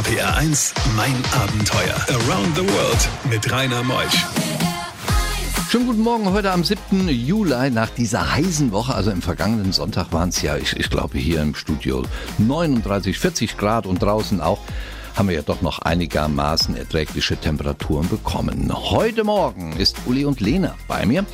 RPR 1, mein Abenteuer. Around the World mit Rainer Meusch. Schönen guten Morgen heute am 7. Juli nach dieser heißen Woche. Also im vergangenen Sonntag waren es ja, ich, ich glaube hier im Studio 39, 40 Grad und draußen auch haben wir ja doch noch einigermaßen erträgliche Temperaturen bekommen. Heute Morgen ist Uli und Lena bei mir.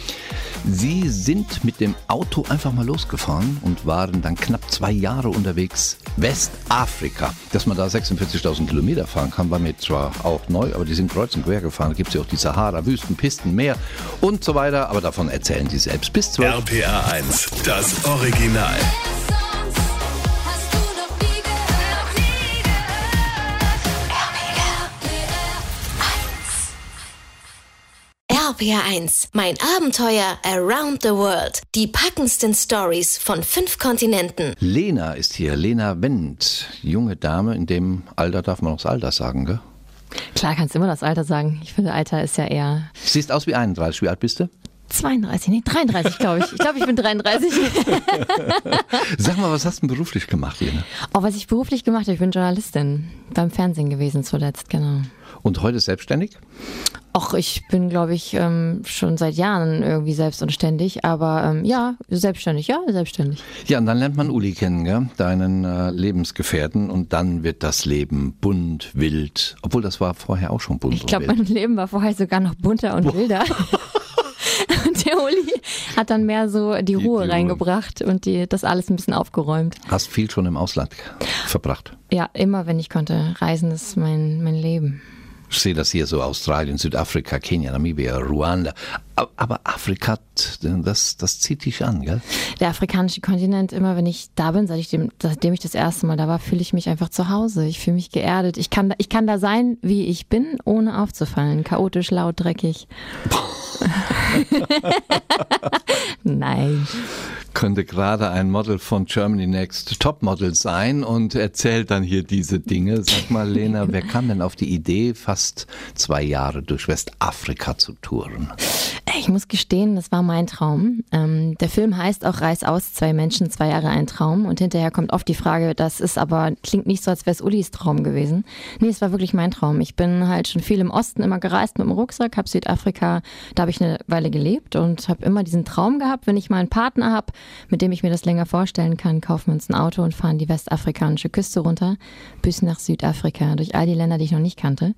Sie sind mit dem Auto einfach mal losgefahren und waren dann knapp zwei Jahre unterwegs. Westafrika. Dass man da 46.000 Kilometer fahren kann, war mir zwar auch neu, aber die sind kreuz und quer gefahren. Da gibt es ja auch die Sahara, Wüsten, Pisten, Meer und so weiter. Aber davon erzählen die selbst bis 12. RPR 1, das Original. RPR1, mein Abenteuer Around the World. Die packendsten Stories von fünf Kontinenten. Lena ist hier, Lena Wendt. Junge Dame, in dem Alter darf man auch das Alter sagen, gell? Klar, kannst du immer das Alter sagen. Ich finde, Alter ist ja eher. Siehst aus wie 31. Wie alt bist du? 32, nee, 33, glaube ich. Ich glaube, ich bin 33. Sag mal, was hast du beruflich gemacht, Lena? Oh, was ich beruflich gemacht habe, ich bin Journalistin. Beim Fernsehen gewesen zuletzt, genau. Und heute selbstständig? Och, ich bin, glaube ich, ähm, schon seit Jahren irgendwie selbst und ständig. Aber ähm, ja, selbstständig, ja, selbstständig. Ja, und dann lernt man Uli kennen, gell? deinen äh, Lebensgefährten. Und dann wird das Leben bunt, wild. Obwohl, das war vorher auch schon bunt Ich glaube, mein. Leben war vorher sogar noch bunter und wilder. Und der Uli hat dann mehr so die, die Ruhe Ruhe. reingebracht und die, das alles ein bisschen aufgeräumt. Hast viel schon im Ausland verbracht. Ja, immer wenn ich konnte. Reisen ist mein, mein Leben. Ich sehe das hier so Australien, Südafrika, Kenia, Namibia, Ruanda. Aber Afrika, das, das zieht dich an, gell? Der afrikanische Kontinent, immer wenn ich da bin, seit ich dem, seitdem ich das erste Mal da war, fühle ich mich einfach zu Hause. Ich fühle mich geerdet. Ich kann, da- ich kann da sein, wie ich bin, ohne aufzufallen. Chaotisch, laut, dreckig. Nein. Könnte gerade ein Model von Germany Next Topmodel sein und erzählt dann hier diese Dinge. Sag mal, Lena, wer kam denn auf die Idee, fast zwei Jahre durch Westafrika zu touren? Ich muss gestehen, das war mein Traum. Ähm, der Film heißt auch Reiß aus, zwei Menschen, zwei Jahre ein Traum. Und hinterher kommt oft die Frage, das ist aber, klingt nicht so, als wäre es Ulis Traum gewesen. Nee, es war wirklich mein Traum. Ich bin halt schon viel im Osten immer gereist mit dem Rucksack, habe Südafrika, da habe ich eine Weile gelebt und habe immer diesen Traum gehabt, wenn ich mal einen Partner habe, mit dem ich mir das länger vorstellen kann, kaufen wir uns ein Auto und fahren die westafrikanische Küste runter bis nach Südafrika, durch all die Länder, die ich noch nicht kannte.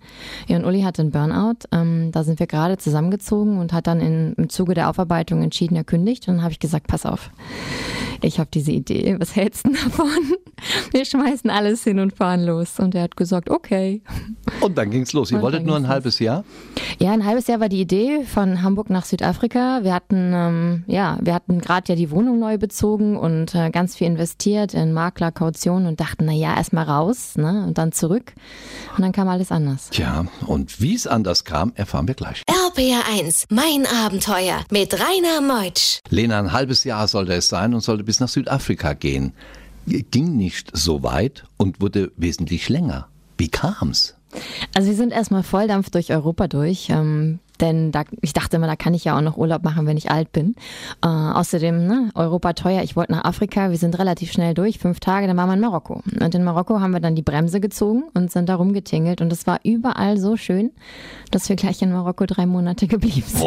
Ja, und Uli hatte einen Burnout. Ähm, da sind wir gerade zusammengezogen und hat dann in, im Zuge der Aufarbeitung entschieden, er kündigt. Und dann habe ich gesagt, pass auf, ich habe diese Idee, was hältst du davon? Wir schmeißen alles hin und fahren los. Und er hat gesagt, okay. Und dann ging's los. Ihr Und wolltet nur ein halbes Jahr? Ja, ein halbes Jahr war die Idee von Hamburg nach Südafrika. Wir hatten, ähm, ja, wir hatten gerade ja die Wohnung neu bezogen und äh, ganz viel investiert in Makler, Kaution und dachten, na ja, erstmal raus, ne, und dann zurück. Und dann kam alles anders. Tja, und wie es anders kam, erfahren wir gleich. RPR 1, mein Abenteuer mit Rainer Meutsch. Lena, ein halbes Jahr sollte es sein und sollte bis nach Südafrika gehen. Ging nicht so weit und wurde wesentlich länger. Wie kam's? Also wir sind erstmal Volldampf durch Europa durch. Ähm, denn da, ich dachte immer, da kann ich ja auch noch Urlaub machen, wenn ich alt bin. Äh, außerdem, ne, Europa teuer. Ich wollte nach Afrika. Wir sind relativ schnell durch. Fünf Tage, dann waren wir in Marokko. Und in Marokko haben wir dann die Bremse gezogen und sind da rumgetingelt. Und es war überall so schön, dass wir gleich in Marokko drei Monate geblieben sind.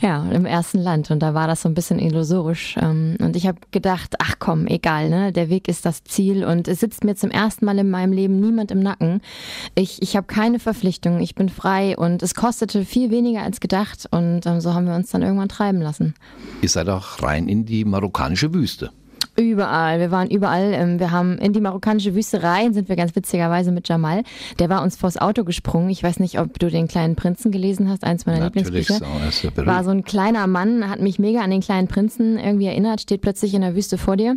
Ja, im ersten Land. Und da war das so ein bisschen illusorisch. Ähm, Und ich habe gedacht, ach komm, egal, ne? Der Weg ist das Ziel. Und es sitzt mir zum ersten Mal in meinem Leben niemand im Nacken. Ich, ich habe keine Verpflichtungen, ich bin frei und es kostete viel weniger als gedacht. Und ähm, so haben wir uns dann irgendwann treiben lassen. Ihr seid auch rein in die marokkanische Wüste. Überall, wir waren überall. ähm, Wir haben in die marokkanische Wüste rein, sind wir ganz witzigerweise mit Jamal. Der war uns vors Auto gesprungen. Ich weiß nicht, ob du den kleinen Prinzen gelesen hast, eins meiner Natürlich, Lieblingsbücher. so. War so ein kleiner Mann, hat mich mega an den kleinen Prinzen irgendwie erinnert, steht plötzlich in der Wüste vor dir.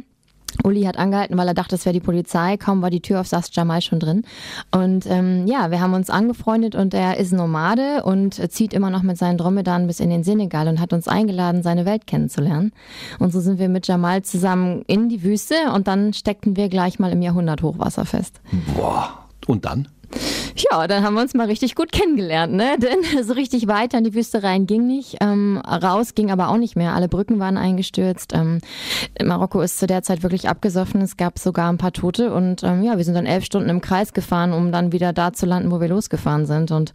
Uli hat angehalten, weil er dachte, es wäre die Polizei. Kaum war die Tür auf, saß Jamal schon drin. Und ähm, ja, wir haben uns angefreundet und er ist Nomade und zieht immer noch mit seinen Dromedaren bis in den Senegal und hat uns eingeladen, seine Welt kennenzulernen. Und so sind wir mit Jamal zusammen in die Wüste und dann steckten wir gleich mal im Jahrhundert Hochwasser fest. Boah. Und dann? Ja, dann haben wir uns mal richtig gut kennengelernt, ne? Denn so richtig weiter in die Wüste rein ging nicht. Ähm, raus ging aber auch nicht mehr. Alle Brücken waren eingestürzt. Ähm, Marokko ist zu der Zeit wirklich abgesoffen. Es gab sogar ein paar Tote und ähm, ja, wir sind dann elf Stunden im Kreis gefahren, um dann wieder da zu landen, wo wir losgefahren sind und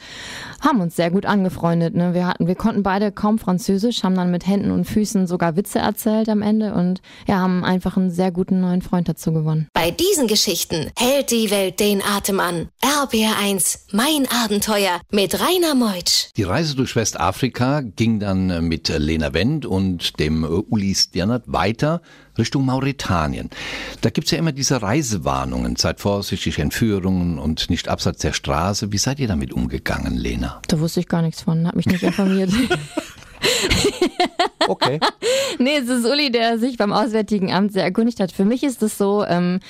haben uns sehr gut angefreundet. Ne? Wir hatten, wir konnten beide kaum Französisch, haben dann mit Händen und Füßen sogar Witze erzählt am Ende und ja, haben einfach einen sehr guten neuen Freund dazu gewonnen. Bei diesen Geschichten hält die Welt den Atem an. RBR1, mein Abenteuer mit Rainer Meutsch. Die Reise durch Westafrika ging dann mit Lena Wendt und dem Uli Sternert weiter Richtung Mauretanien. Da gibt's ja immer diese Reisewarnungen, seid vorsichtig, Entführungen und nicht abseits der Straße. Wie seid ihr damit umgegangen, Lena? Da wusste ich gar nichts von, hat mich nicht informiert. Okay. nee, es ist Uli, der sich beim Auswärtigen Amt sehr erkundigt hat. Für mich ist es so, ähm,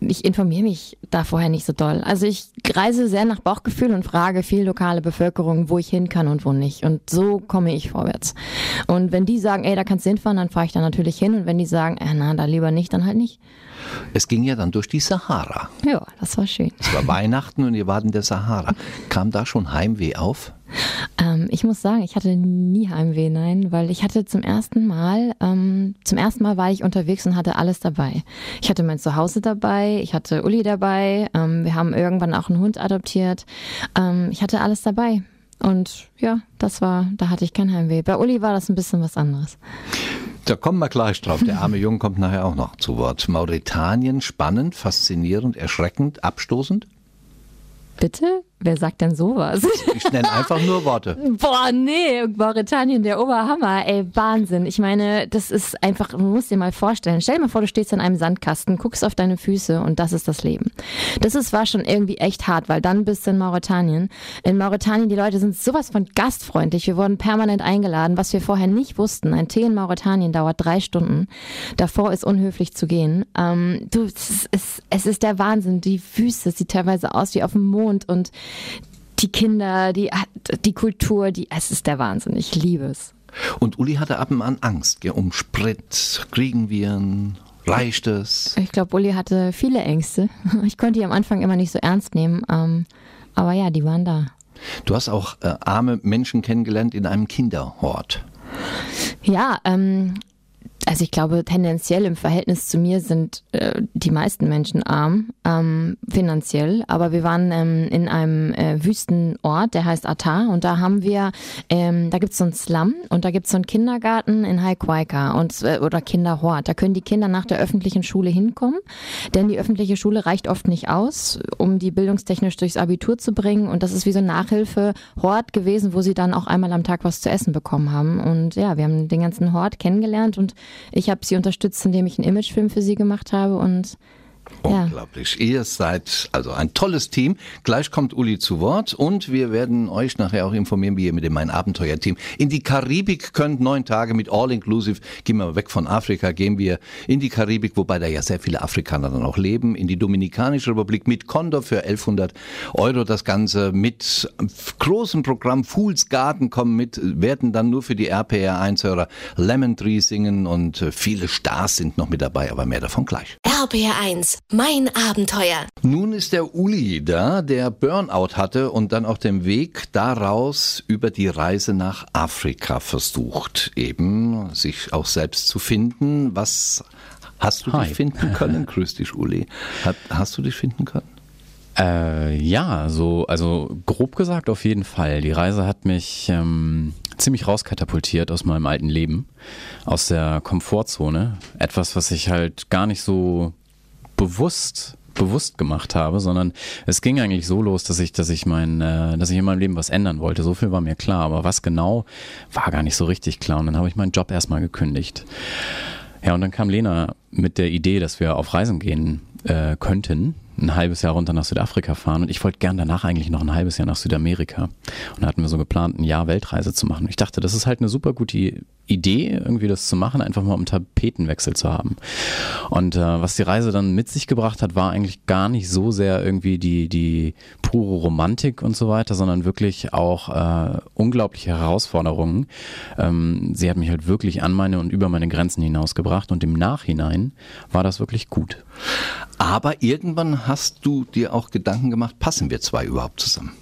ich informiere mich da vorher nicht so doll. Also ich reise sehr nach Bauchgefühl und frage viel lokale Bevölkerung, wo ich hin kann und wo nicht. Und so komme ich vorwärts. Und wenn die sagen, ey, da kannst du hinfahren, dann fahre ich da natürlich hin. Und wenn die sagen, äh, na, da lieber nicht, dann halt nicht. Es ging ja dann durch die Sahara. Ja, das war schön. Es war Weihnachten und ihr wart in der Sahara. Kam da schon Heimweh auf? Ähm, ich muss sagen, ich hatte nie Heimweh, nein, weil ich hatte zum ersten Mal, ähm, zum ersten Mal war ich unterwegs und hatte alles dabei. Ich hatte mein Zuhause dabei, ich hatte Uli dabei, ähm, wir haben irgendwann auch einen Hund adoptiert. Ähm, ich hatte alles dabei. Und ja, das war, da hatte ich kein Heimweh. Bei Uli war das ein bisschen was anderes. Da kommen wir gleich drauf. Der arme Junge kommt nachher auch noch zu Wort. Mauretanien, spannend, faszinierend, erschreckend, abstoßend? Bitte? Wer sagt denn sowas? Ich nenne einfach nur Worte. Boah, nee, Mauretanien, der Oberhammer, ey, Wahnsinn. Ich meine, das ist einfach, man muss dir mal vorstellen. Stell dir mal vor, du stehst in einem Sandkasten, guckst auf deine Füße und das ist das Leben. Das ist, war schon irgendwie echt hart, weil dann bist du in Mauretanien. In Mauretanien, die Leute sind sowas von gastfreundlich. Wir wurden permanent eingeladen, was wir vorher nicht wussten. Ein Tee in Mauretanien dauert drei Stunden. Davor ist unhöflich zu gehen. Ähm, du, es ist, es ist der Wahnsinn. Die Füße sieht teilweise aus wie auf dem Mond und die Kinder, die, die Kultur, die, es ist der Wahnsinn. Ich liebe es. Und Uli hatte ab und an Angst gell, um Sprit. Kriegen wir ihn? Reicht es? Ich glaube, Uli hatte viele Ängste. Ich konnte die am Anfang immer nicht so ernst nehmen. Ähm, aber ja, die waren da. Du hast auch äh, arme Menschen kennengelernt in einem Kinderhort. Ja, ähm, also ich glaube, tendenziell im Verhältnis zu mir sind äh, die meisten Menschen arm, ähm, finanziell. Aber wir waren ähm, in einem äh, Wüstenort, der heißt Atar. Und da haben wir, ähm, da gibt's so einen Slum und da gibt's so einen Kindergarten in Haikwaika und äh, oder Kinderhort. Da können die Kinder nach der öffentlichen Schule hinkommen, denn die öffentliche Schule reicht oft nicht aus, um die bildungstechnisch durchs Abitur zu bringen. Und das ist wie so ein Nachhilfehort gewesen, wo sie dann auch einmal am Tag was zu essen bekommen haben. Und ja, wir haben den ganzen Hort kennengelernt und ich habe sie unterstützt, indem ich einen Imagefilm für sie gemacht habe und Unglaublich. Ja. Ihr seid also ein tolles Team. Gleich kommt Uli zu Wort und wir werden euch nachher auch informieren, wie ihr mit dem Mein Abenteuer-Team in die Karibik könnt. Neun Tage mit All Inclusive. Gehen wir weg von Afrika, gehen wir in die Karibik, wobei da ja sehr viele Afrikaner dann auch leben. In die Dominikanische Republik mit Condor für 1100 Euro. Das Ganze mit großem Programm. Fools Garden kommen mit, werden dann nur für die RPR1-Hörer Lemon Tree singen und viele Stars sind noch mit dabei, aber mehr davon gleich. RPR1 mein Abenteuer. Nun ist der Uli da, der Burnout hatte und dann auch den Weg daraus über die Reise nach Afrika versucht, eben sich auch selbst zu finden. Was hast du Hi. dich finden können? Grüß dich, Uli. Hat, hast du dich finden können? Äh, ja, so, also grob gesagt auf jeden Fall. Die Reise hat mich ähm, ziemlich rauskatapultiert aus meinem alten Leben, aus der Komfortzone. Etwas, was ich halt gar nicht so bewusst bewusst gemacht habe, sondern es ging eigentlich so los, dass ich, dass ich mein, äh, dass ich in meinem Leben was ändern wollte. So viel war mir klar, aber was genau war gar nicht so richtig klar. Und dann habe ich meinen Job erstmal gekündigt. Ja, und dann kam Lena mit der Idee, dass wir auf Reisen gehen äh, könnten ein halbes Jahr runter nach Südafrika fahren und ich wollte gern danach eigentlich noch ein halbes Jahr nach Südamerika. Und da hatten wir so geplant, ein Jahr Weltreise zu machen. Ich dachte, das ist halt eine super gute Idee, irgendwie das zu machen, einfach mal um Tapetenwechsel zu haben. Und äh, was die Reise dann mit sich gebracht hat, war eigentlich gar nicht so sehr irgendwie die, die pure Romantik und so weiter, sondern wirklich auch äh, unglaubliche Herausforderungen. Ähm, sie hat mich halt wirklich an meine und über meine Grenzen hinausgebracht und im Nachhinein war das wirklich gut. Aber irgendwann hast du dir auch Gedanken gemacht, passen wir zwei überhaupt zusammen?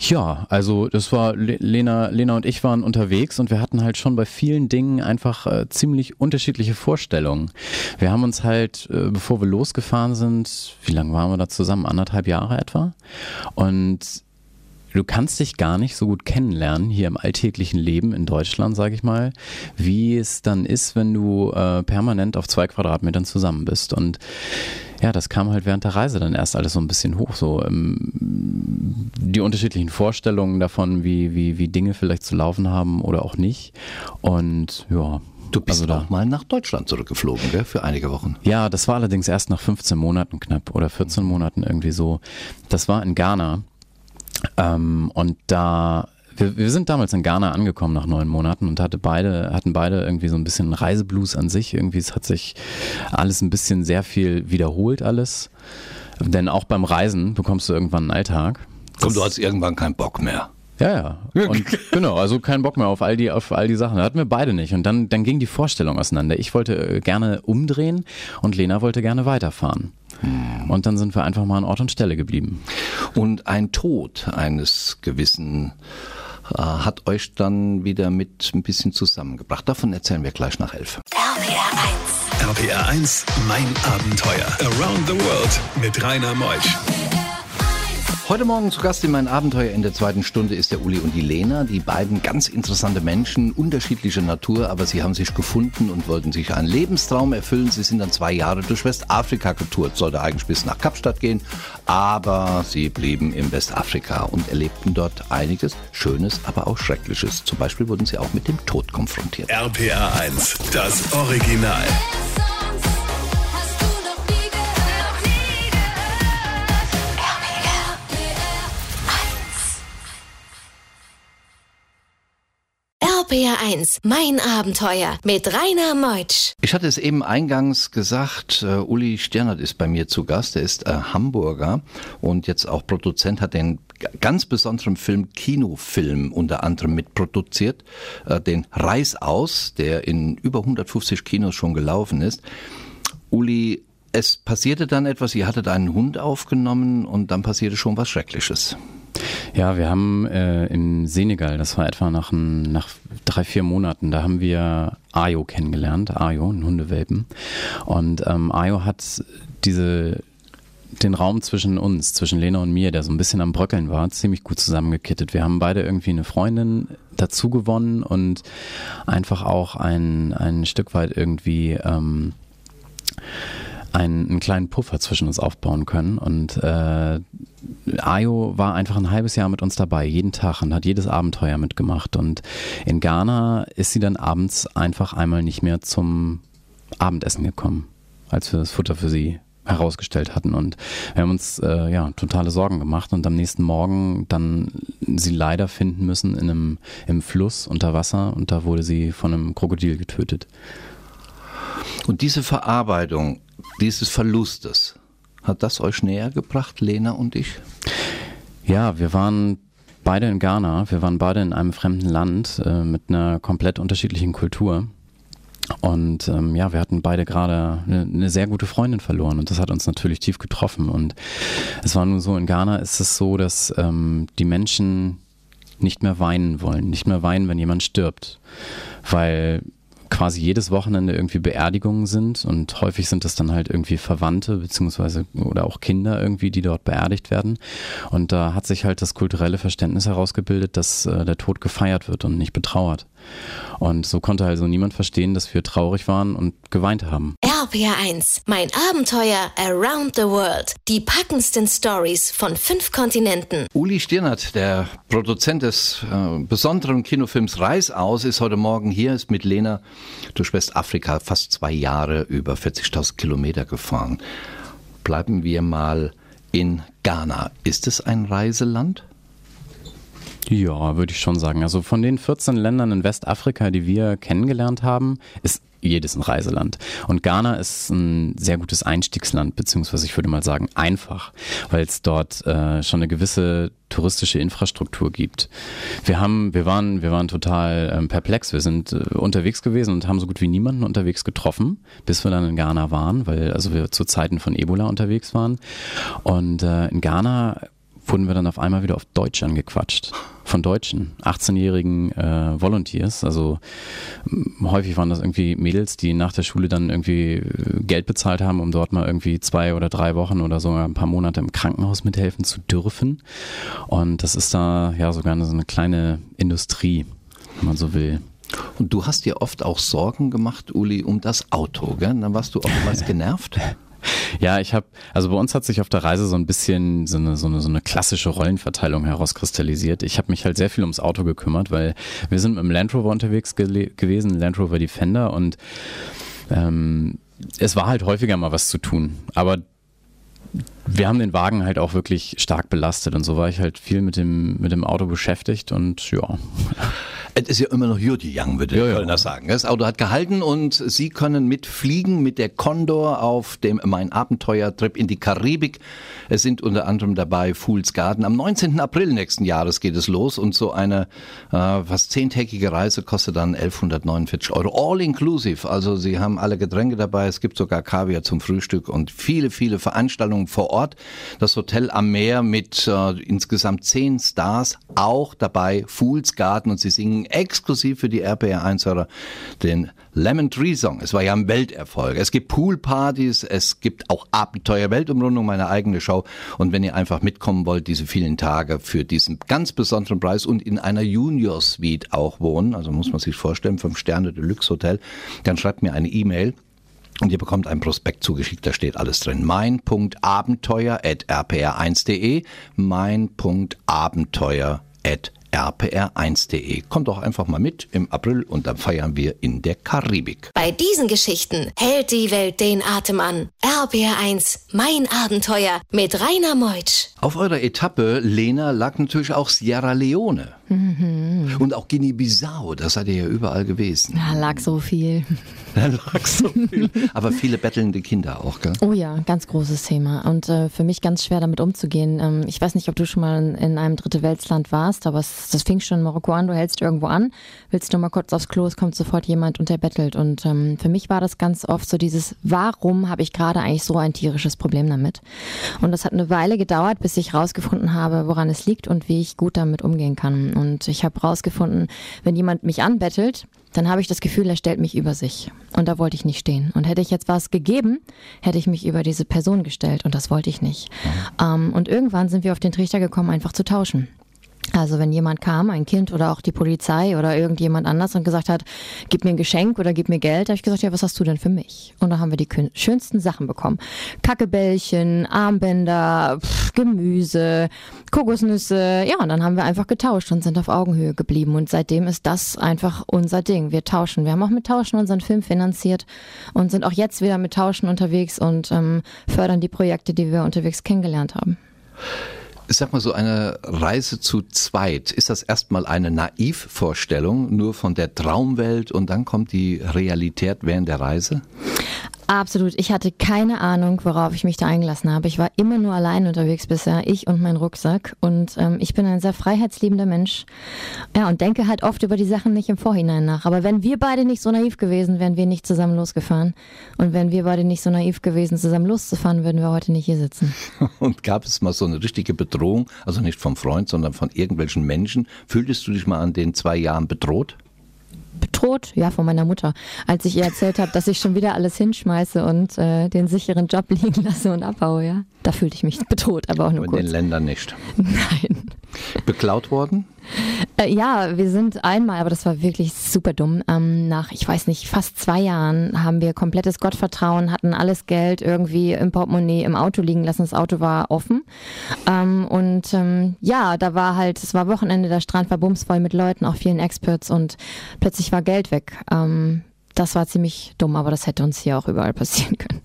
Ja, also das war Lena, Lena und ich waren unterwegs und wir hatten halt schon bei vielen Dingen einfach äh, ziemlich unterschiedliche Vorstellungen. Wir haben uns halt, äh, bevor wir losgefahren sind, wie lange waren wir da zusammen? Anderthalb Jahre etwa. Und du kannst dich gar nicht so gut kennenlernen hier im alltäglichen Leben in Deutschland, sage ich mal, wie es dann ist, wenn du äh, permanent auf zwei Quadratmetern zusammen bist. Und ja, das kam halt während der Reise dann erst alles so ein bisschen hoch, so ähm, die unterschiedlichen Vorstellungen davon, wie, wie, wie Dinge vielleicht zu laufen haben oder auch nicht. Und ja, Du bist also auch mal nach Deutschland zurückgeflogen, gell, für einige Wochen. Ja, das war allerdings erst nach 15 Monaten knapp oder 14 Monaten irgendwie so. Das war in Ghana. Ähm, und da wir, wir, sind damals in Ghana angekommen nach neun Monaten und hatte beide, hatten beide irgendwie so ein bisschen Reiseblues an sich. Irgendwie es hat sich alles ein bisschen sehr viel wiederholt alles. Denn auch beim Reisen bekommst du irgendwann einen Alltag. Komm, du hast irgendwann keinen Bock mehr. Ja, ja. Und genau, also keinen Bock mehr auf all die, auf all die Sachen. Da hatten wir beide nicht. Und dann, dann ging die Vorstellung auseinander. Ich wollte äh, gerne umdrehen und Lena wollte gerne weiterfahren. Hm. Und dann sind wir einfach mal an Ort und Stelle geblieben. Und ein Tod eines gewissen hat euch dann wieder mit ein bisschen zusammengebracht. Davon erzählen wir gleich nach elf. RPR 1. RPR 1, mein Abenteuer. Around the World mit Rainer Meusch. Heute Morgen zu Gast in mein Abenteuer in der zweiten Stunde ist der Uli und die Lena. Die beiden ganz interessante Menschen, unterschiedlicher Natur, aber sie haben sich gefunden und wollten sich einen Lebenstraum erfüllen. Sie sind dann zwei Jahre durch Westafrika getourt, sollte eigentlich bis nach Kapstadt gehen, aber sie blieben in Westafrika und erlebten dort einiges Schönes, aber auch Schreckliches. Zum Beispiel wurden sie auch mit dem Tod konfrontiert. RPA 1, das Original. RPR1, mein Abenteuer mit Rainer Meutsch. Ich hatte es eben eingangs gesagt, uh, Uli Sternert ist bei mir zu Gast. Er ist uh, Hamburger und jetzt auch Produzent, hat den ganz besonderen Film Kinofilm unter anderem mitproduziert, uh, den Reis aus, der in über 150 Kinos schon gelaufen ist. Uli, es passierte dann etwas, ihr hattet einen Hund aufgenommen und dann passierte schon was Schreckliches. Ja, wir haben äh, im Senegal, das war etwa nach, ein, nach drei, vier Monaten, da haben wir Ayo kennengelernt, Ayo, ein Hundewelpen. Und ähm, Ayo hat diese den Raum zwischen uns, zwischen Lena und mir, der so ein bisschen am Bröckeln war, ziemlich gut zusammengekittet. Wir haben beide irgendwie eine Freundin dazu gewonnen und einfach auch ein, ein Stück weit irgendwie ähm, einen, einen kleinen Puffer zwischen uns aufbauen können. Und äh, Ayo war einfach ein halbes Jahr mit uns dabei, jeden Tag und hat jedes Abenteuer mitgemacht. Und in Ghana ist sie dann abends einfach einmal nicht mehr zum Abendessen gekommen, als wir das Futter für sie herausgestellt hatten. Und wir haben uns äh, ja totale Sorgen gemacht und am nächsten Morgen dann sie leider finden müssen in einem im Fluss unter Wasser und da wurde sie von einem Krokodil getötet. Und diese Verarbeitung dieses Verlustes, hat das euch näher gebracht, Lena und ich? Ja, wir waren beide in Ghana, wir waren beide in einem fremden Land äh, mit einer komplett unterschiedlichen Kultur. Und ähm, ja, wir hatten beide gerade eine, eine, sehr gute Freundin verloren und das hat uns natürlich tief getroffen. Und es war nur so, in Ghana ist es so, dass ähm, die Menschen nicht mehr weinen wollen, nicht mehr weinen, wenn jemand stirbt. Weil quasi jedes Wochenende irgendwie Beerdigungen sind und häufig sind das dann halt irgendwie Verwandte beziehungsweise oder auch Kinder irgendwie, die dort beerdigt werden. Und da hat sich halt das kulturelle Verständnis herausgebildet, dass äh, der Tod gefeiert wird und nicht betrauert. Und so konnte also niemand verstehen, dass wir traurig waren und geweint haben. RPR1, mein Abenteuer Around the World. Die packendsten Stories von fünf Kontinenten. Uli Stirnert, der Produzent des äh, besonderen Kinofilms Reis aus, ist heute Morgen hier, ist mit Lena durch Westafrika fast zwei Jahre über 40.000 Kilometer gefahren. Bleiben wir mal in Ghana. Ist es ein Reiseland? Ja, würde ich schon sagen. Also von den 14 Ländern in Westafrika, die wir kennengelernt haben, ist jedes ein Reiseland. Und Ghana ist ein sehr gutes Einstiegsland, beziehungsweise ich würde mal sagen einfach, weil es dort äh, schon eine gewisse touristische Infrastruktur gibt. Wir haben, wir waren, wir waren total ähm, perplex. Wir sind äh, unterwegs gewesen und haben so gut wie niemanden unterwegs getroffen, bis wir dann in Ghana waren, weil also wir zu Zeiten von Ebola unterwegs waren. Und äh, in Ghana wurden wir dann auf einmal wieder auf Deutsch angequatscht. Von Deutschen, 18-jährigen äh, Volunteers. Also häufig waren das irgendwie Mädels, die nach der Schule dann irgendwie äh, Geld bezahlt haben, um dort mal irgendwie zwei oder drei Wochen oder sogar ein paar Monate im Krankenhaus mithelfen zu dürfen. Und das ist da ja sogar so eine kleine Industrie, wenn man so will. Und du hast dir oft auch Sorgen gemacht, Uli, um das Auto, gell? Dann warst du oftmals genervt. Ja, ich habe, also bei uns hat sich auf der Reise so ein bisschen so eine, so eine, so eine klassische Rollenverteilung herauskristallisiert. Ich habe mich halt sehr viel ums Auto gekümmert, weil wir sind mit dem Land Rover unterwegs gewesen, Land Rover Defender und ähm, es war halt häufiger mal was zu tun. Aber wir haben den Wagen halt auch wirklich stark belastet und so war ich halt viel mit dem, mit dem Auto beschäftigt und ja. Es ist ja immer noch Judy Young, würde ja, ich ja. sagen. Das Auto hat gehalten und Sie können mitfliegen mit der Condor auf dem Mein Abenteuer-Trip in die Karibik. Es sind unter anderem dabei Fool's Garden. Am 19. April nächsten Jahres geht es los und so eine äh, fast zehntägige Reise kostet dann 1149 Euro. All inclusive. Also Sie haben alle Getränke dabei. Es gibt sogar Kaviar zum Frühstück und viele, viele Veranstaltungen vor Ort. Das Hotel am Meer mit äh, insgesamt zehn Stars. Auch dabei Fool's Garden und Sie singen singen exklusiv für die RPR1-Hörer den Lemon Tree Song. Es war ja ein Welterfolg. Es gibt Poolpartys, es gibt auch Abenteuer Weltumrundung, meine eigene Show. Und wenn ihr einfach mitkommen wollt, diese vielen Tage für diesen ganz besonderen Preis und in einer Junior Suite auch wohnen, also muss man sich vorstellen, fünf Sterne Deluxe Hotel, dann schreibt mir eine E-Mail. Und ihr bekommt ein Prospekt zugeschickt, da steht alles drin. mein.abenteuer.rpr1.de mein.abenteuer.rpr1.de rpr1.de. Kommt doch einfach mal mit im April und dann feiern wir in der Karibik. Bei diesen Geschichten hält die Welt den Atem an. RPR1, mein Abenteuer mit Rainer Meutsch. Auf eurer Etappe, Lena, lag natürlich auch Sierra Leone. Mhm. Und auch Guinea-Bissau, da seid ihr ja überall gewesen. Da lag so viel. Da lag so viel. Aber viele bettelnde Kinder auch, gell? Oh ja, ganz großes Thema. Und äh, für mich ganz schwer damit umzugehen. Ähm, ich weiß nicht, ob du schon mal in, in einem dritte Weltland warst, aber es, das fing schon in Marokko an. Du hältst irgendwo an, willst du mal kurz aufs Klo, es kommt sofort jemand und der bettelt. Und ähm, für mich war das ganz oft so dieses, warum habe ich gerade eigentlich so ein tierisches Problem damit? Und das hat eine Weile gedauert, bis ich rausgefunden habe, woran es liegt und wie ich gut damit umgehen kann. Und ich habe rausgefunden, wenn jemand mich anbettelt, dann habe ich das Gefühl, er stellt mich über sich. Und da wollte ich nicht stehen. Und hätte ich jetzt was gegeben, hätte ich mich über diese Person gestellt. Und das wollte ich nicht. Mhm. Ähm, und irgendwann sind wir auf den Trichter gekommen, einfach zu tauschen. Also wenn jemand kam, ein Kind oder auch die Polizei oder irgendjemand anders und gesagt hat, gib mir ein Geschenk oder gib mir Geld, habe ich gesagt, ja, was hast du denn für mich? Und da haben wir die schönsten Sachen bekommen. Kackebällchen, Armbänder, Pff, Gemüse, Kokosnüsse. Ja, und dann haben wir einfach getauscht und sind auf Augenhöhe geblieben. Und seitdem ist das einfach unser Ding. Wir tauschen. Wir haben auch mit Tauschen unseren Film finanziert und sind auch jetzt wieder mit Tauschen unterwegs und ähm, fördern die Projekte, die wir unterwegs kennengelernt haben ich sag mal so, eine Reise zu zweit, ist das erstmal eine Naivvorstellung, nur von der Traumwelt und dann kommt die Realität während der Reise? Absolut. Ich hatte keine Ahnung, worauf ich mich da eingelassen habe. Ich war immer nur allein unterwegs bisher, ich und mein Rucksack. Und ähm, ich bin ein sehr freiheitsliebender Mensch. Ja, und denke halt oft über die Sachen nicht im Vorhinein nach. Aber wenn wir beide nicht so naiv gewesen, wären wir nicht zusammen losgefahren. Und wenn wir beide nicht so naiv gewesen, zusammen loszufahren, würden wir heute nicht hier sitzen. Und gab es mal so eine richtige Bedrohung, also nicht vom Freund, sondern von irgendwelchen Menschen? Fühltest du dich mal an den zwei Jahren bedroht? Bedroht, ja, von meiner Mutter, als ich ihr erzählt habe, dass ich schon wieder alles hinschmeiße und äh, den sicheren Job liegen lasse und abhaue, ja. Da fühlte ich mich bedroht, aber auch nur In kurz. In den Ländern nicht. Nein. Beklaut worden? Äh, ja, wir sind einmal, aber das war wirklich super dumm. Ähm, nach, ich weiß nicht, fast zwei Jahren haben wir komplettes Gottvertrauen, hatten alles Geld irgendwie im Portemonnaie im Auto liegen lassen. Das Auto war offen. Ähm, und ähm, ja, da war halt, es war Wochenende, der Strand war bumsvoll mit Leuten, auch vielen Experts und plötzlich war Geld weg. Ähm, das war ziemlich dumm, aber das hätte uns hier auch überall passieren können.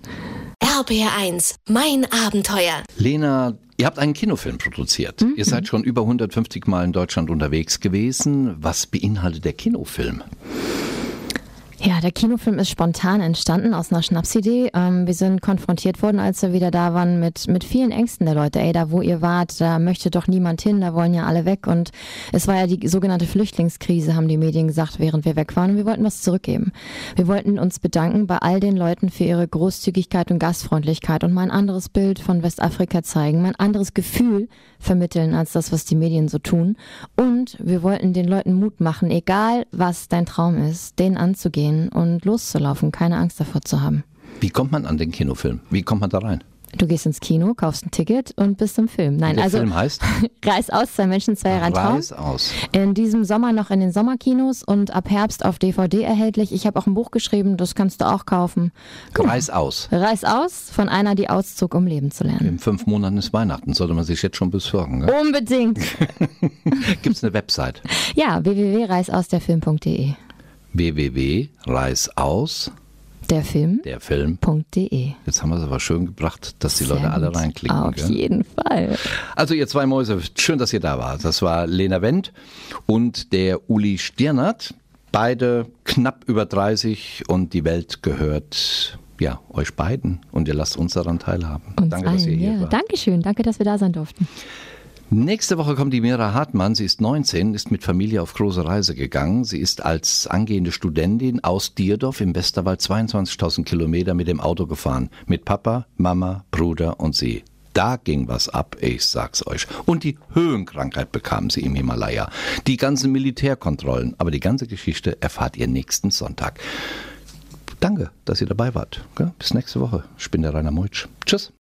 RBR1, mein Abenteuer. Lena, ihr habt einen Kinofilm produziert. Mhm. Ihr seid schon über 150 Mal in Deutschland unterwegs gewesen. Was beinhaltet der Kinofilm? Ja, der Kinofilm ist spontan entstanden aus einer Schnapsidee. Ähm, wir sind konfrontiert worden, als wir wieder da waren, mit, mit vielen Ängsten der Leute. Ey, da wo ihr wart, da möchte doch niemand hin, da wollen ja alle weg. Und es war ja die sogenannte Flüchtlingskrise, haben die Medien gesagt, während wir weg waren. Und wir wollten was zurückgeben. Wir wollten uns bedanken bei all den Leuten für ihre Großzügigkeit und Gastfreundlichkeit und mal ein anderes Bild von Westafrika zeigen, mal ein anderes Gefühl vermitteln als das, was die Medien so tun. Und wir wollten den Leuten Mut machen, egal was dein Traum ist, den anzugehen gehen und loszulaufen, keine Angst davor zu haben. Wie kommt man an den Kinofilm? Wie kommt man da rein? Du gehst ins Kino, kaufst ein Ticket und bist im Film. Nein, der also Film heißt Reis aus, zwei Menschen, zwei Jahre Traum. Aus. In diesem Sommer noch in den Sommerkinos und ab Herbst auf DVD erhältlich. Ich habe auch ein Buch geschrieben, das kannst du auch kaufen. Guck. Reis aus. Reis aus von einer, die auszog, um leben zu lernen. In fünf Monaten ist Weihnachten, sollte man sich jetzt schon besorgen. Gell? Unbedingt. Gibt es eine Website? Ja, www.reisausderfilm.de www.reisaus der Film. Der Film. .de. Jetzt haben wir es aber schön gebracht, dass die Sehr Leute alle reinklicken. Auf gell? jeden Fall. Also ihr zwei Mäuse, schön, dass ihr da wart. Das war Lena Wendt und der Uli Stirnert. Beide knapp über 30 und die Welt gehört ja euch beiden und ihr lasst uns daran teilhaben. Uns Danke, allen, dass ihr hier ja. wart. Dankeschön, danke, dass wir da sein durften. Nächste Woche kommt die Mira Hartmann. Sie ist 19, ist mit Familie auf große Reise gegangen. Sie ist als angehende Studentin aus Dierdorf im Westerwald 22.000 Kilometer mit dem Auto gefahren. Mit Papa, Mama, Bruder und sie. Da ging was ab, ich sag's euch. Und die Höhenkrankheit bekam sie im Himalaya. Die ganzen Militärkontrollen. Aber die ganze Geschichte erfahrt ihr nächsten Sonntag. Danke, dass ihr dabei wart. Bis nächste Woche. Ich bin der Rainer Meutsch. Tschüss.